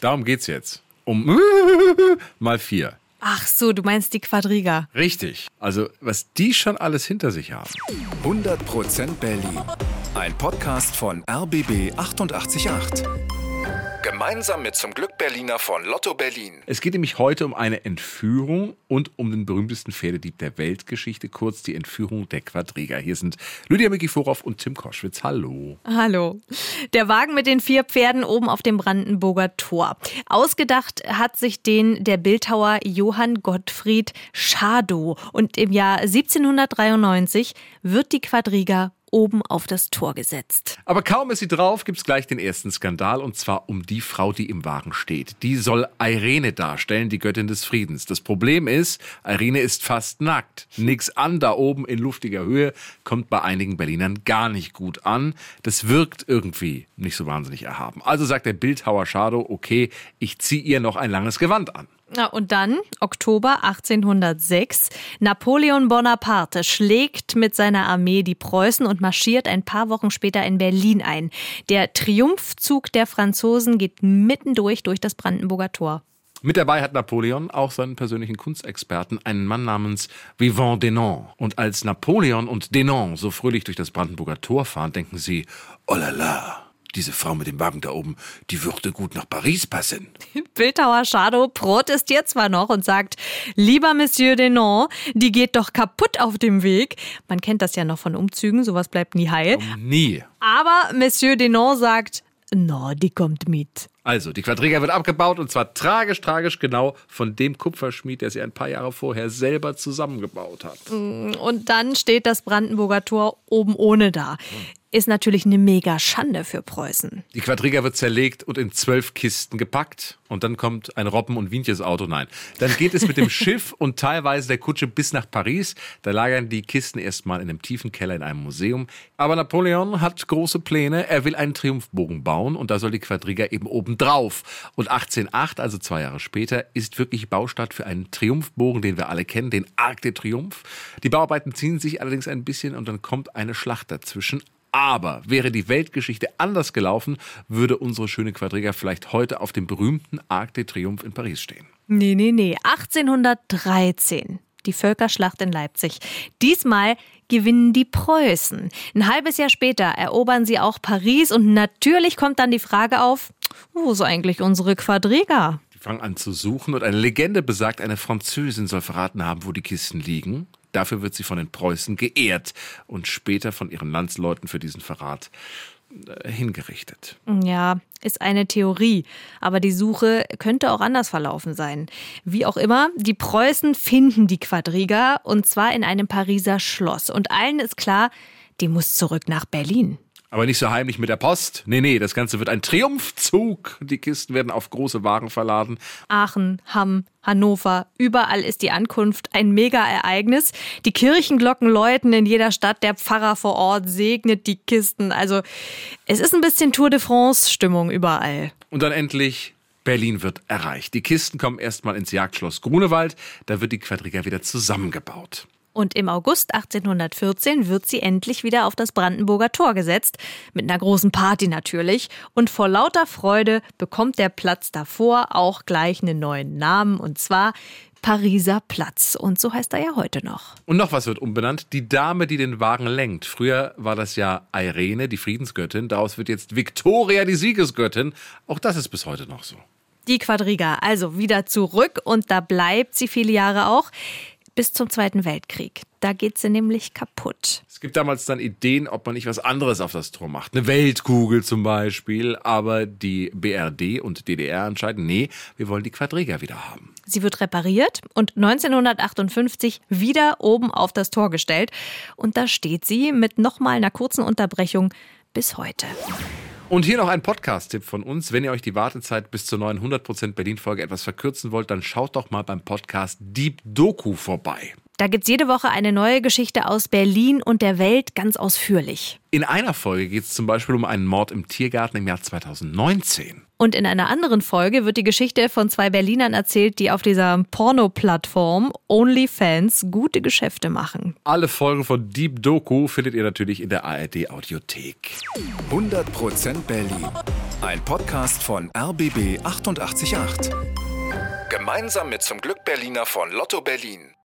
Darum geht's jetzt. Um mal vier. Ach so, du meinst die Quadriga. Richtig. Also, was die schon alles hinter sich haben. 100% Berlin. Ein Podcast von RBB 888. Gemeinsam mit zum Glück Berliner von Lotto Berlin. Es geht nämlich heute um eine Entführung und um den berühmtesten Pferdedieb der Weltgeschichte, kurz die Entführung der Quadriga. Hier sind Lydia Mikiforov und Tim Koschwitz. Hallo. Hallo. Der Wagen mit den vier Pferden oben auf dem Brandenburger Tor. Ausgedacht hat sich den der Bildhauer Johann Gottfried Schadow. Und im Jahr 1793 wird die Quadriga oben auf das Tor gesetzt. Aber kaum ist sie drauf, gibt's gleich den ersten Skandal und zwar um die Frau, die im Wagen steht. Die soll Irene darstellen, die Göttin des Friedens. Das Problem ist, Irene ist fast nackt. Nix an da oben in luftiger Höhe kommt bei einigen Berlinern gar nicht gut an. Das wirkt irgendwie nicht so wahnsinnig erhaben. Also sagt der Bildhauer Shadow, okay, ich zieh ihr noch ein langes Gewand an. Und dann, Oktober 1806, Napoleon Bonaparte schlägt mit seiner Armee die Preußen und marschiert ein paar Wochen später in Berlin ein. Der Triumphzug der Franzosen geht mittendurch durch das Brandenburger Tor. Mit dabei hat Napoleon auch seinen persönlichen Kunstexperten, einen Mann namens Vivant Denon. Und als Napoleon und Denon so fröhlich durch das Brandenburger Tor fahren, denken sie, oh la la, diese Frau mit dem Wagen da oben, die würde gut nach Paris passen. Bildhauer Shadow protestiert zwar noch und sagt, lieber Monsieur Denon, die geht doch kaputt auf dem Weg. Man kennt das ja noch von Umzügen, sowas bleibt nie heil. Um, nie. Aber Monsieur Denon sagt, no, die kommt mit. Also, die Quadriga wird abgebaut und zwar tragisch, tragisch genau von dem Kupferschmied, der sie ein paar Jahre vorher selber zusammengebaut hat. Und dann steht das Brandenburger Tor oben ohne da ist natürlich eine mega Schande für Preußen. Die Quadriga wird zerlegt und in zwölf Kisten gepackt. Und dann kommt ein Robben- und Wientjes-Auto. Nein. Dann geht es mit dem Schiff und teilweise der Kutsche bis nach Paris. Da lagern die Kisten erstmal in einem tiefen Keller in einem Museum. Aber Napoleon hat große Pläne. Er will einen Triumphbogen bauen und da soll die Quadriga eben oben drauf. Und 1808, also zwei Jahre später, ist wirklich Baustart für einen Triumphbogen, den wir alle kennen, den Arc de Triomphe. Die Bauarbeiten ziehen sich allerdings ein bisschen und dann kommt eine Schlacht dazwischen. Aber wäre die Weltgeschichte anders gelaufen, würde unsere schöne Quadriga vielleicht heute auf dem berühmten Arc de Triomphe in Paris stehen. Nee, nee, nee. 1813. Die Völkerschlacht in Leipzig. Diesmal gewinnen die Preußen. Ein halbes Jahr später erobern sie auch Paris und natürlich kommt dann die Frage auf, wo ist eigentlich unsere Quadriga? Die fangen an zu suchen und eine Legende besagt, eine Französin soll verraten haben, wo die Kisten liegen. Dafür wird sie von den Preußen geehrt und später von ihren Landsleuten für diesen Verrat äh, hingerichtet. Ja, ist eine Theorie, aber die Suche könnte auch anders verlaufen sein. Wie auch immer, die Preußen finden die Quadriga und zwar in einem Pariser Schloss und allen ist klar, die muss zurück nach Berlin. Aber nicht so heimlich mit der Post. Nee, nee, das Ganze wird ein Triumphzug. Die Kisten werden auf große Wagen verladen. Aachen, Hamm, Hannover, überall ist die Ankunft ein Mega-Ereignis. Die Kirchenglocken läuten in jeder Stadt, der Pfarrer vor Ort segnet die Kisten. Also es ist ein bisschen Tour de France-Stimmung überall. Und dann endlich Berlin wird erreicht. Die Kisten kommen erstmal ins Jagdschloss Grunewald. Da wird die Quadriga wieder zusammengebaut. Und im August 1814 wird sie endlich wieder auf das Brandenburger Tor gesetzt, mit einer großen Party natürlich. Und vor lauter Freude bekommt der Platz davor auch gleich einen neuen Namen, und zwar Pariser Platz. Und so heißt er ja heute noch. Und noch was wird umbenannt. Die Dame, die den Wagen lenkt. Früher war das ja Irene, die Friedensgöttin. Daraus wird jetzt Victoria, die Siegesgöttin. Auch das ist bis heute noch so. Die Quadriga, also wieder zurück und da bleibt sie viele Jahre auch bis zum Zweiten Weltkrieg. Da geht sie nämlich kaputt. Es gibt damals dann Ideen, ob man nicht was anderes auf das Tor macht. Eine Weltkugel zum Beispiel. Aber die BRD und DDR entscheiden, nee, wir wollen die Quadriga wieder haben. Sie wird repariert und 1958 wieder oben auf das Tor gestellt. Und da steht sie mit nochmal einer kurzen Unterbrechung bis heute. Und hier noch ein Podcast-Tipp von uns. Wenn ihr euch die Wartezeit bis zur neuen 100% Berlin-Folge etwas verkürzen wollt, dann schaut doch mal beim Podcast Deep Doku vorbei. Da gibt es jede Woche eine neue Geschichte aus Berlin und der Welt ganz ausführlich. In einer Folge geht es zum Beispiel um einen Mord im Tiergarten im Jahr 2019. Und in einer anderen Folge wird die Geschichte von zwei Berlinern erzählt, die auf dieser Porno-Plattform OnlyFans gute Geschäfte machen. Alle Folgen von Deep Doku findet ihr natürlich in der ARD Audiothek. 100% Berlin. Ein Podcast von RBB 888. Gemeinsam mit zum Glück Berliner von Lotto Berlin.